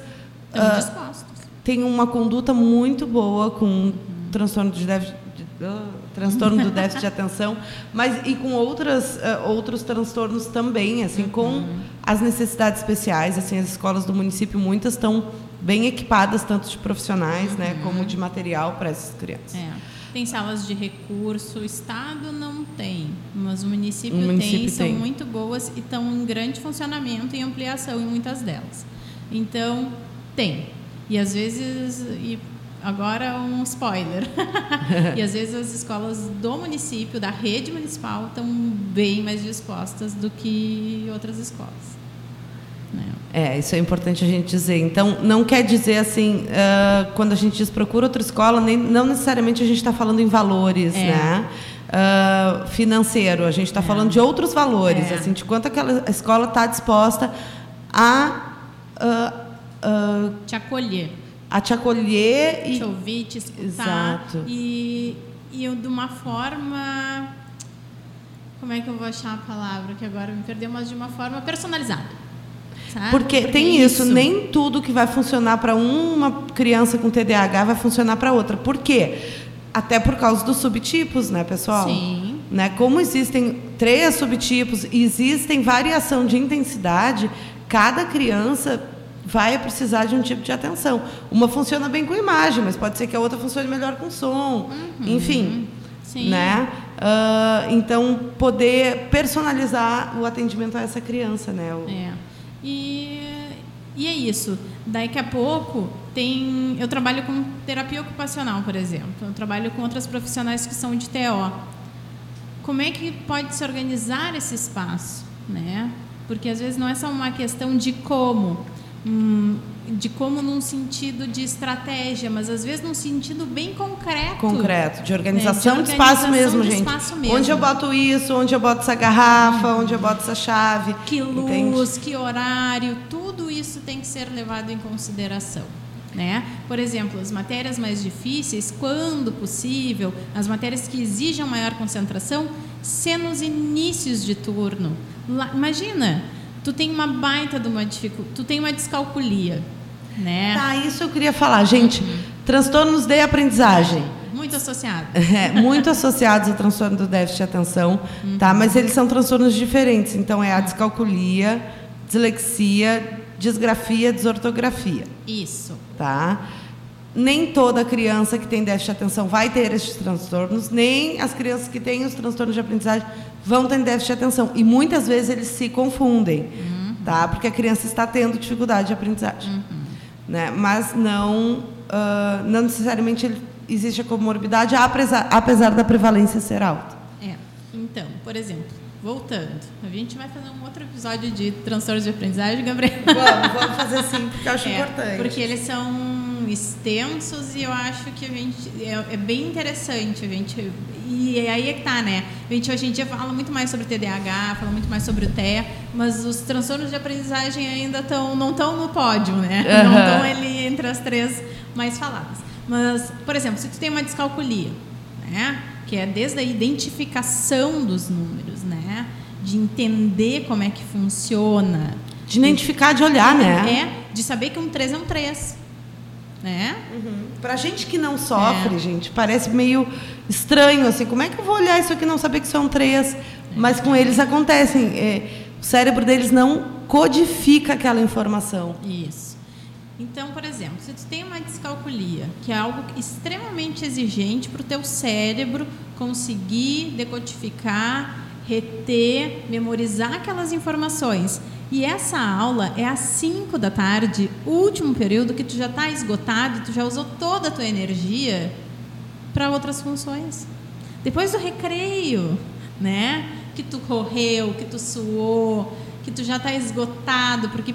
uh, têm uma conduta muito boa com uhum. transtorno de déficit, uh, transtorno do déficit de atenção, mas e com outras outros transtornos também, assim, com uhum. as necessidades especiais. Assim, as escolas do município muitas estão bem equipadas, tanto de profissionais, uhum. né, como de material para essas crianças. É. Tem salas de recurso, o Estado não tem, mas o município, o município tem, são muito boas e estão em grande funcionamento e ampliação em muitas delas. Então, tem. E às vezes, e agora um spoiler, e às vezes as escolas do município, da rede municipal, estão bem mais dispostas do que outras escolas. É, isso é importante a gente dizer. Então, não quer dizer assim, uh, quando a gente diz procura outra escola, nem, não necessariamente a gente está falando em valores, é. né? Uh, financeiro, a gente está é. falando de outros valores, é. assim, de quanto aquela escola está disposta a uh, te acolher. A te acolher e. Te ouvir, te escutar. Exato. E, e de uma forma. Como é que eu vou achar a palavra que agora me perdeu, mas de uma forma personalizada. Sabe? Porque, Porque tem isso, isso, nem tudo que vai funcionar para uma criança com TDAH vai funcionar para outra. Por quê? Até por causa dos subtipos, né, pessoal? Sim. Né? Como existem três subtipos e existem variação de intensidade, cada criança vai precisar de um tipo de atenção. Uma funciona bem com imagem, mas pode ser que a outra funcione melhor com som. Uhum. Enfim, Sim. né? Uh, então, poder personalizar o atendimento a essa criança, né? O... É. E, e é isso. Daqui a pouco tem. Eu trabalho com terapia ocupacional, por exemplo. Eu trabalho com outras profissionais que são de TO. Como é que pode se organizar esse espaço, né? Porque às vezes não é só uma questão de como, hum, de como num sentido de estratégia, mas às vezes num sentido bem concreto. Concreto, de organização, né? de, organização de, espaço mesmo, de gente. Espaço mesmo. Onde eu boto isso, onde eu boto essa garrafa, uhum. onde eu boto essa chave. Que luz, entende? que horário, tudo isso tem que ser levado em consideração. Né? Por exemplo, as matérias mais difíceis, quando possível, as matérias que exijam maior concentração, ser nos inícios de turno. Lá, imagina, tu tem uma baita de uma dificuldade, tu tem uma descalculia, né? Tá, isso eu queria falar, gente. Uhum. Transtornos de aprendizagem. Muito associados. É, muito associados ao transtorno do déficit de atenção, uhum. tá? Mas eles são transtornos diferentes. Então é a descalculia, dislexia, disgrafia, desortografia. Isso. Tá? Nem toda criança que tem déficit de atenção vai ter esses transtornos, nem as crianças que têm os transtornos de aprendizagem vão ter déficit de atenção. E muitas vezes eles se confundem, uhum. tá? Porque a criança está tendo dificuldade de aprendizagem. Uhum. Né? Mas não, uh, não necessariamente existe a comorbidade, apesar, apesar da prevalência ser alta. É. Então, por exemplo, voltando, a gente vai fazer um outro episódio de transtornos de aprendizagem, Gabriel. Vamos, vamos fazer sim, porque eu acho é, importante. Porque eles são extensos e eu acho que a gente é, é, bem interessante a gente e aí é que tá né? A gente hoje em dia fala muito mais sobre TDAH fala muito mais sobre o TEA mas os transtornos de aprendizagem ainda estão não estão no pódio né? Uhum. não estão ali entre as três mais faladas. Mas por exemplo se tu tem uma descalculia né? Que é desde a identificação dos números né? De entender como é que funciona. De identificar de olhar né? é de saber que um 3 é um 3 né? Uhum. Para gente que não sofre, é. gente, parece meio estranho assim. Como é que eu vou olhar isso aqui e não saber que são três? É. Mas com eles acontecem. É, o cérebro deles não codifica aquela informação. Isso. Então, por exemplo, se tu tem uma descalculia, que é algo extremamente exigente para o teu cérebro conseguir decodificar, reter, memorizar aquelas informações e essa aula é às 5 da tarde, último período que tu já está esgotado, tu já usou toda a tua energia para outras funções. Depois do recreio, né? Que tu correu, que tu suou, que tu já está esgotado, porque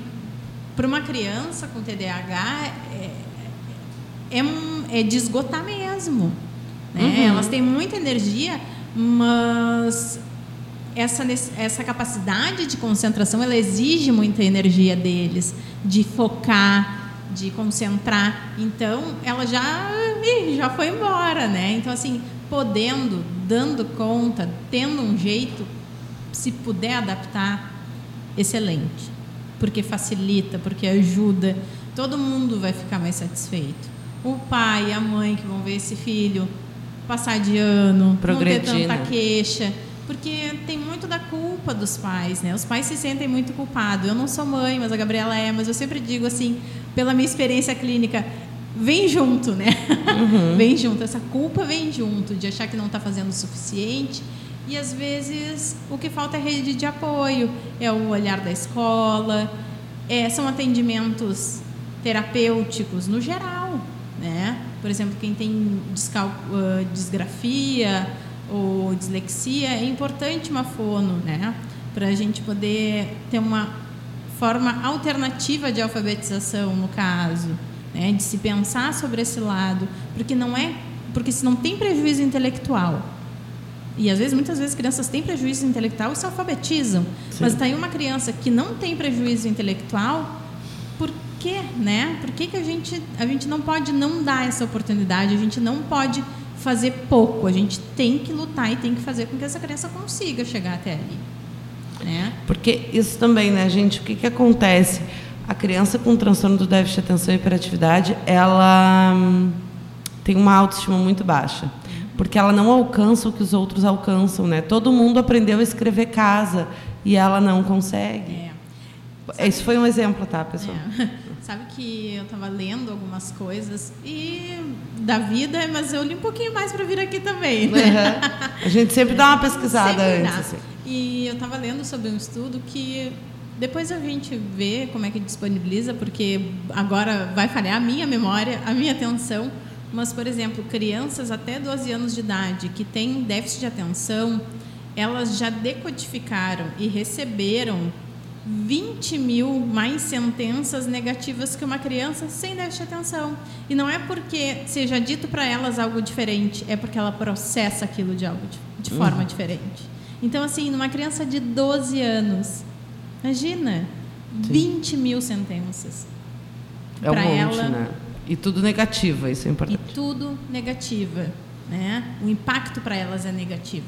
para uma criança com TDAH é, é, é de esgotar mesmo. Né? Uhum. Elas têm muita energia, mas essa, essa capacidade de concentração ela exige muita energia deles, de focar, de concentrar. Então, ela já, já foi embora, né? Então, assim, podendo, dando conta, tendo um jeito, se puder adaptar, excelente. Porque facilita, porque ajuda, todo mundo vai ficar mais satisfeito. O pai, a mãe que vão ver esse filho passar de ano, não ter tanta queixa porque tem muito da culpa dos pais, né? Os pais se sentem muito culpados. Eu não sou mãe, mas a Gabriela é, mas eu sempre digo assim, pela minha experiência clínica, vem junto, né? Uhum. vem junto. Essa culpa vem junto de achar que não está fazendo o suficiente. E às vezes o que falta é rede de apoio, é o olhar da escola, é, são atendimentos terapêuticos no geral, né? Por exemplo, quem tem uh, disgrafia ou dislexia, é importante uma fono, né? Para a gente poder ter uma forma alternativa de alfabetização, no caso, né? De se pensar sobre esse lado, porque não é, porque se não tem prejuízo intelectual, e às vezes, muitas vezes, crianças têm prejuízo intelectual e se alfabetizam. Sim. Mas está aí uma criança que não tem prejuízo intelectual, por quê, né? Por que, que a, gente, a gente não pode não dar essa oportunidade? A gente não pode fazer pouco, a gente tem que lutar e tem que fazer com que essa criança consiga chegar até ali. Né? Porque isso também, né, gente? O que, que acontece? A criança com transtorno do déficit de atenção e hiperatividade, ela hum, tem uma autoestima muito baixa. Porque ela não alcança o que os outros alcançam, né? Todo mundo aprendeu a escrever casa e ela não consegue. É. Esse foi um exemplo, tá, pessoal? É. Sabe que eu estava lendo algumas coisas e da vida, mas eu li um pouquinho mais para vir aqui também. Né? Uhum. A gente sempre dá uma pesquisada antes. Assim. E eu estava lendo sobre um estudo que depois a gente vê como é que disponibiliza, porque agora vai falhar a minha memória, a minha atenção. Mas, por exemplo, crianças até 12 anos de idade que têm déficit de atenção, elas já decodificaram e receberam 20 mil mais sentenças negativas que uma criança sem déficit de atenção. E não é porque seja dito para elas algo diferente, é porque ela processa aquilo de algo de, de uhum. forma diferente. Então, assim, numa criança de 12 anos, imagina, Sim. 20 mil sentenças. É um monte, ela, né? E tudo negativa, isso é importante. E tudo negativa, né? O impacto para elas é negativo.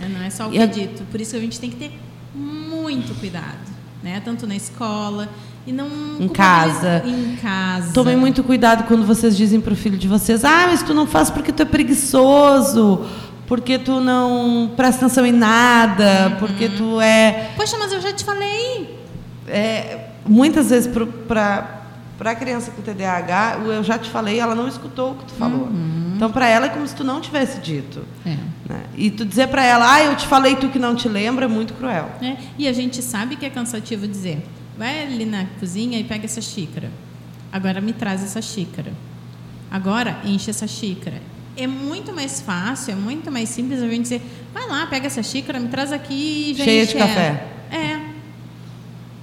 Né? Não é só o que é dito. Por isso a gente tem que ter muito cuidado né? Tanto na escola e não em casa. Em casa. Tomem muito cuidado quando vocês dizem para o filho de vocês: "Ah, mas tu não faz porque tu é preguiçoso." Porque tu não presta atenção em nada, uhum. porque tu é. Poxa, mas eu já te falei. É, muitas vezes para Para a criança com TDAH, eu já te falei, ela não escutou o que tu falou. Uhum. Então, para ela é como se tu não tivesse dito. É. Né? E tu dizer para ela, ah, eu te falei tu que não te lembra, é muito cruel. É. E a gente sabe que é cansativo dizer, vai ali na cozinha e pega essa xícara. Agora me traz essa xícara. Agora enche essa xícara. É muito mais fácil, é muito mais simples a gente dizer, vai lá, pega essa xícara, me traz aqui e já Cheia de café. É.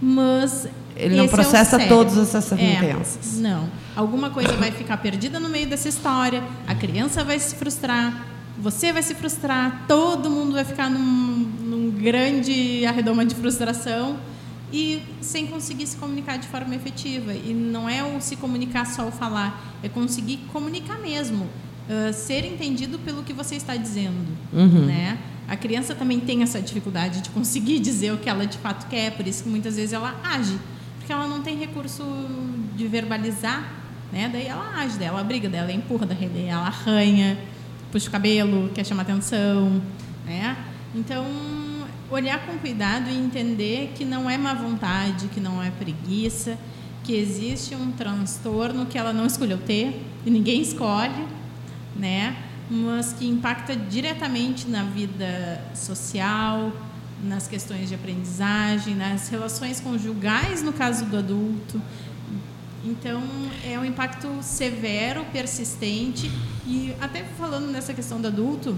Mas ele não processa é todas essas sentenças. É, não. Alguma coisa vai ficar perdida no meio dessa história, a criança vai se frustrar, você vai se frustrar, todo mundo vai ficar num, num grande arredoma de frustração e sem conseguir se comunicar de forma efetiva. E não é o se comunicar só o falar, é conseguir comunicar mesmo, uh, ser entendido pelo que você está dizendo, uhum. né? A criança também tem essa dificuldade de conseguir dizer o que ela de fato quer, por isso que muitas vezes ela age porque ela não tem recurso de verbalizar, né? Daí ela age, daí ela briga, daí ela empurra, daí ela arranha, puxa o cabelo, quer chamar atenção, né? Então, olhar com cuidado e entender que não é má vontade, que não é preguiça, que existe um transtorno que ela não escolheu ter e ninguém escolhe, né? Mas que impacta diretamente na vida social, nas questões de aprendizagem, nas relações conjugais, no caso do adulto. Então, é um impacto severo, persistente, e até falando nessa questão do adulto,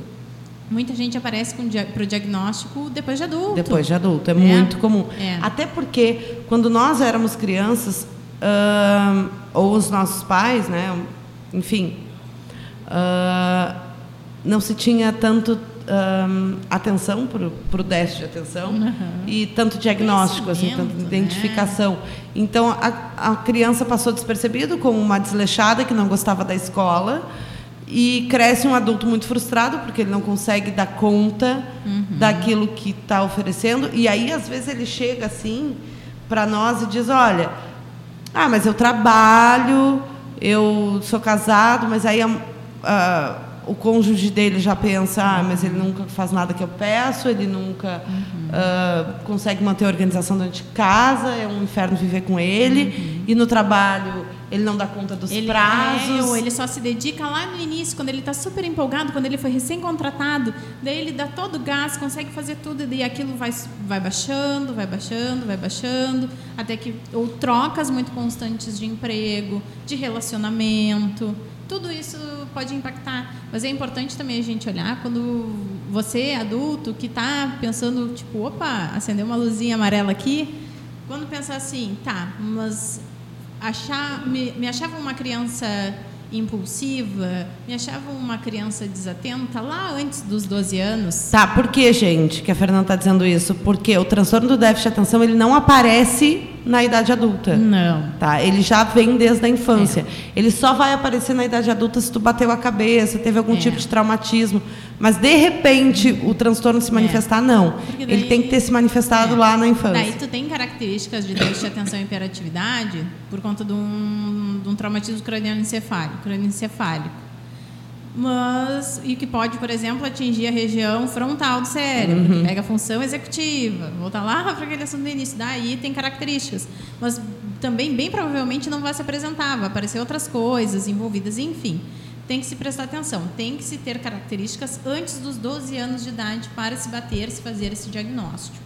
muita gente aparece para o diagnóstico depois de adulto. Depois de adulto, é, é. muito comum. É. Até porque, quando nós éramos crianças, uh, ou os nossos pais, né, enfim, uh, não se tinha tanto um, atenção para o déficit de atenção uhum. e tanto diagnóstico, assim, tanto identificação. Né? Então, a, a criança passou despercebido como uma desleixada que não gostava da escola e cresce um adulto muito frustrado porque ele não consegue dar conta uhum. daquilo que está oferecendo e aí às vezes ele chega assim para nós e diz olha ah mas eu trabalho eu sou casado mas aí a, o cônjuge dele já pensa, ah, mas ele nunca faz nada que eu peço, ele nunca uhum. uh, consegue manter a organização dentro de casa, é um inferno viver com ele. Uhum. E no trabalho ele não dá conta dos ele prazos. É, ou ele só se dedica lá no início, quando ele está super empolgado, quando ele foi recém-contratado, daí ele dá todo o gás, consegue fazer tudo, e daí aquilo vai, vai baixando, vai baixando, vai baixando, até que. Ou trocas muito constantes de emprego, de relacionamento. Tudo isso pode impactar, mas é importante também a gente olhar quando você, adulto, que está pensando, tipo, opa, acendeu uma luzinha amarela aqui, quando pensar assim, tá, mas achar, me, me achava uma criança impulsiva, me achava uma criança desatenta lá antes dos 12 anos. Tá, por que, gente, que a Fernanda está dizendo isso? Porque o transtorno do déficit de atenção ele não aparece na idade adulta. Não. Tá? Ele já vem desde a infância. É. Ele só vai aparecer na idade adulta se tu bateu a cabeça, teve algum é. tipo de traumatismo. Mas de repente o transtorno se é. manifestar, não. Daí, Ele tem que ter se manifestado é. lá na infância. Daí tu tem características de déficit de atenção e hiperatividade por conta de um, de um traumatismo crânioencefálico, crânioencefálico mas e que pode, por exemplo, atingir a região frontal do cérebro, uhum. que pega a função executiva. Voltar lá para aquele assunto do início, daí tem características, mas também bem provavelmente não vai se apresentar, vai aparecer outras coisas envolvidas, enfim. Tem que se prestar atenção, tem que se ter características antes dos 12 anos de idade para se bater, se fazer esse diagnóstico.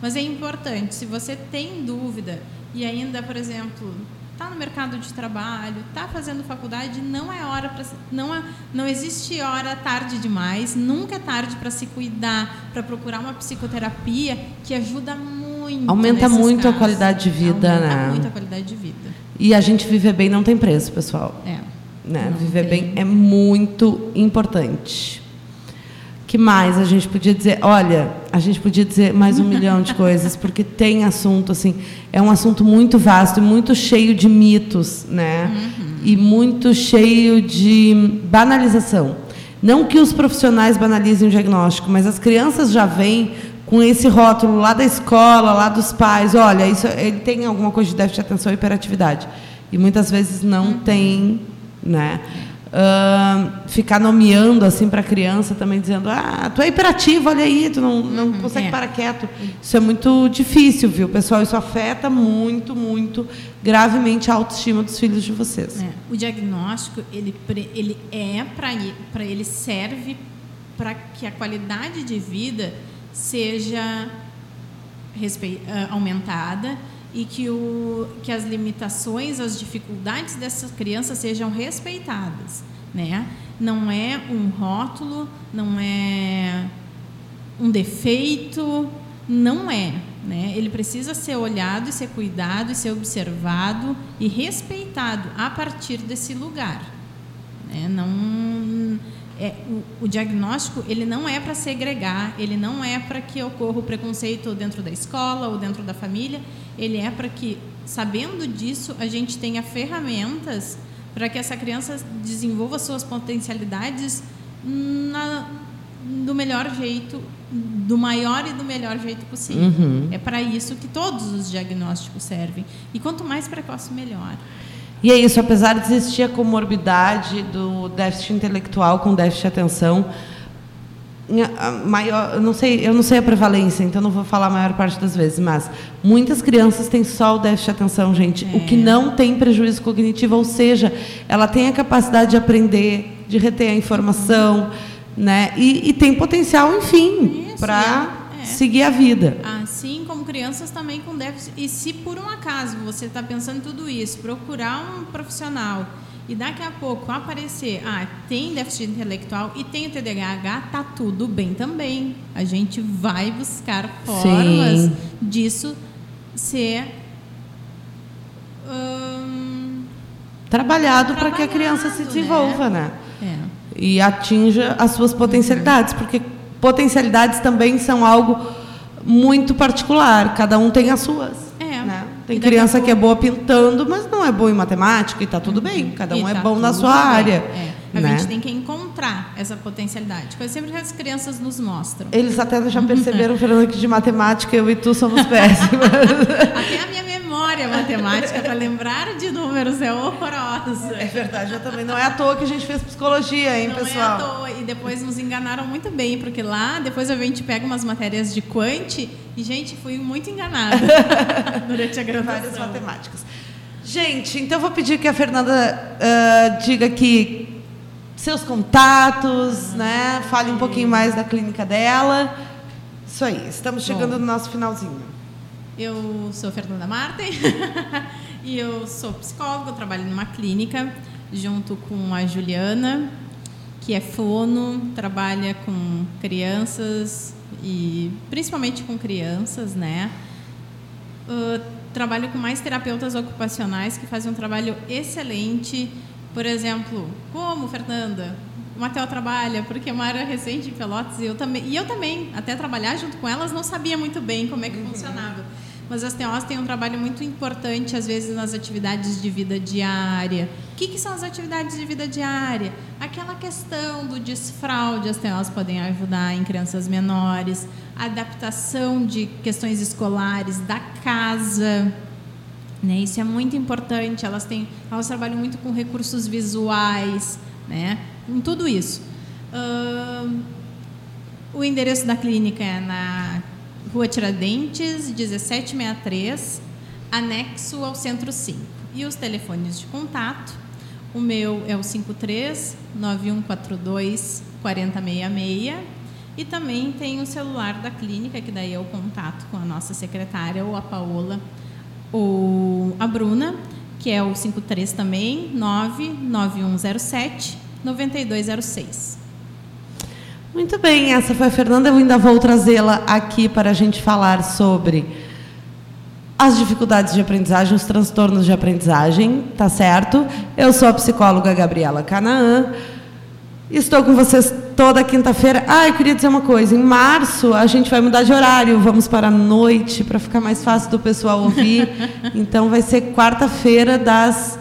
Mas é importante, se você tem dúvida e ainda, por exemplo, está no mercado de trabalho, está fazendo faculdade, não é hora para não é, não existe hora tarde demais, nunca é tarde para se cuidar, para procurar uma psicoterapia que ajuda muito. Aumenta muito casos. a qualidade de vida, Aumenta né? muito a qualidade de vida. E a gente viver bem não tem preço, pessoal. É. Né? Viver tem. bem é muito importante que mais a gente podia dizer? Olha, a gente podia dizer mais um milhão de coisas, porque tem assunto, assim, é um assunto muito vasto e muito cheio de mitos, né? Uhum. E muito cheio de banalização. Não que os profissionais banalizem o diagnóstico, mas as crianças já vêm com esse rótulo lá da escola, lá dos pais, olha, isso, ele tem alguma coisa de déficit de atenção e hiperatividade. E muitas vezes não uhum. tem, né? Uh, ficar nomeando assim para a criança também dizendo ah tu é hiperativo olha aí tu não, não uhum, consegue é. parar quieto isso é muito difícil viu pessoal isso afeta muito muito gravemente a autoestima dos filhos de vocês é. o diagnóstico ele ele é para ele serve para que a qualidade de vida seja ah, aumentada e que, o, que as limitações, as dificuldades dessas crianças sejam respeitadas. Né? Não é um rótulo, não é um defeito, não é. Né? Ele precisa ser olhado e ser cuidado e ser observado e respeitado a partir desse lugar. Né? Não, é, o, o, diagnóstico ele não é para segregar, ele não é para que ocorra o preconceito dentro da escola ou dentro da família, ele é para que, sabendo disso, a gente tenha ferramentas para que essa criança desenvolva suas potencialidades na, do melhor jeito, do maior e do melhor jeito possível. Uhum. É para isso que todos os diagnósticos servem. E quanto mais precoce, melhor. E é isso, apesar de existir a comorbidade do déficit intelectual com déficit de atenção, maior, eu não sei, eu não sei a prevalência, então não vou falar a maior parte das vezes, mas muitas crianças têm só o déficit de atenção, gente, é. o que é. não tem prejuízo cognitivo, ou seja, ela tem a capacidade de aprender, de reter a informação, né? E, e tem potencial, enfim, para é. seguir a vida. Assim crianças também com déficit. E se por um acaso você está pensando em tudo isso, procurar um profissional e daqui a pouco aparecer, ah, tem déficit intelectual e tem o TDAH, tá tudo bem também. A gente vai buscar formas Sim. disso ser hum, trabalhado para que a criança se desenvolva, né? né? É. E atinja as suas potencialidades, porque potencialidades também são algo muito particular, cada um tem as suas. Tem criança que é boa pintando, mas não é boa em matemática e está tudo bem. Cada um é tá é bom na sua bem. área. É. A né? gente tem que encontrar essa potencialidade. Foi sempre que as crianças nos mostram. Eles até já perceberam, Fernando, que de matemática eu e tu somos péssimos. até a minha matemática para lembrar de números é horrorosa. É verdade, eu também. Não é à toa que a gente fez psicologia, hein, não pessoal? Não é à toa. E depois nos enganaram muito bem, porque lá depois a gente pega umas matérias de quant e, gente, fui muito enganada durante a graduação. Várias matemáticas. Gente, então vou pedir que a Fernanda uh, diga aqui seus contatos, né? Fale um pouquinho mais da clínica dela. Isso aí, estamos chegando Bom, no nosso finalzinho. Eu sou Fernanda Marten e eu sou psicóloga, trabalho numa clínica junto com a Juliana, que é fono, trabalha com crianças e principalmente com crianças, né? Uh, trabalho com mais terapeutas ocupacionais que fazem um trabalho excelente por exemplo, como, Fernanda? O Matel trabalha, porque é uma área recente em Pelotas, e eu também, e eu também, até trabalhar junto com elas, não sabia muito bem como é que uhum. funcionava. Mas as TOs têm um trabalho muito importante, às vezes, nas atividades de vida diária. O que, que são as atividades de vida diária? Aquela questão do desfraude, as TOs podem ajudar em crianças menores, adaptação de questões escolares, da casa, né? Isso é muito importante. Elas têm, elas trabalham muito com recursos visuais, né? Com tudo isso. Uh, o endereço da clínica é na Rua Tiradentes, 1763, anexo ao Centro 5. E os telefones de contato, o meu é o 53 9142 4066 e também tem o celular da clínica, que daí é o contato com a nossa secretária ou a Paola o, a Bruna, que é o 53 também, 99107 9206. Muito bem, essa foi a Fernanda. Eu ainda vou trazê-la aqui para a gente falar sobre as dificuldades de aprendizagem, os transtornos de aprendizagem, tá certo? Eu sou a psicóloga Gabriela Canaã. Estou com vocês toda quinta-feira. Ah, eu queria dizer uma coisa. Em março a gente vai mudar de horário. Vamos para a noite para ficar mais fácil do pessoal ouvir. Então vai ser quarta-feira das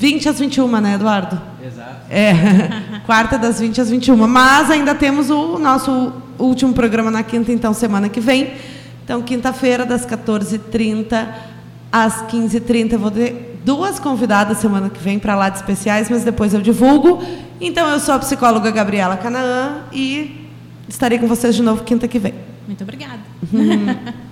20 às 21, né, Eduardo? Exato. É, quarta das 20 às 21. Mas ainda temos o nosso último programa na quinta, então semana que vem. Então, quinta-feira, das 14h30 às 15h30, eu vou duas convidadas semana que vem para lá de especiais, mas depois eu divulgo. Então eu sou a psicóloga Gabriela Canaã e estarei com vocês de novo quinta que vem. Muito obrigada.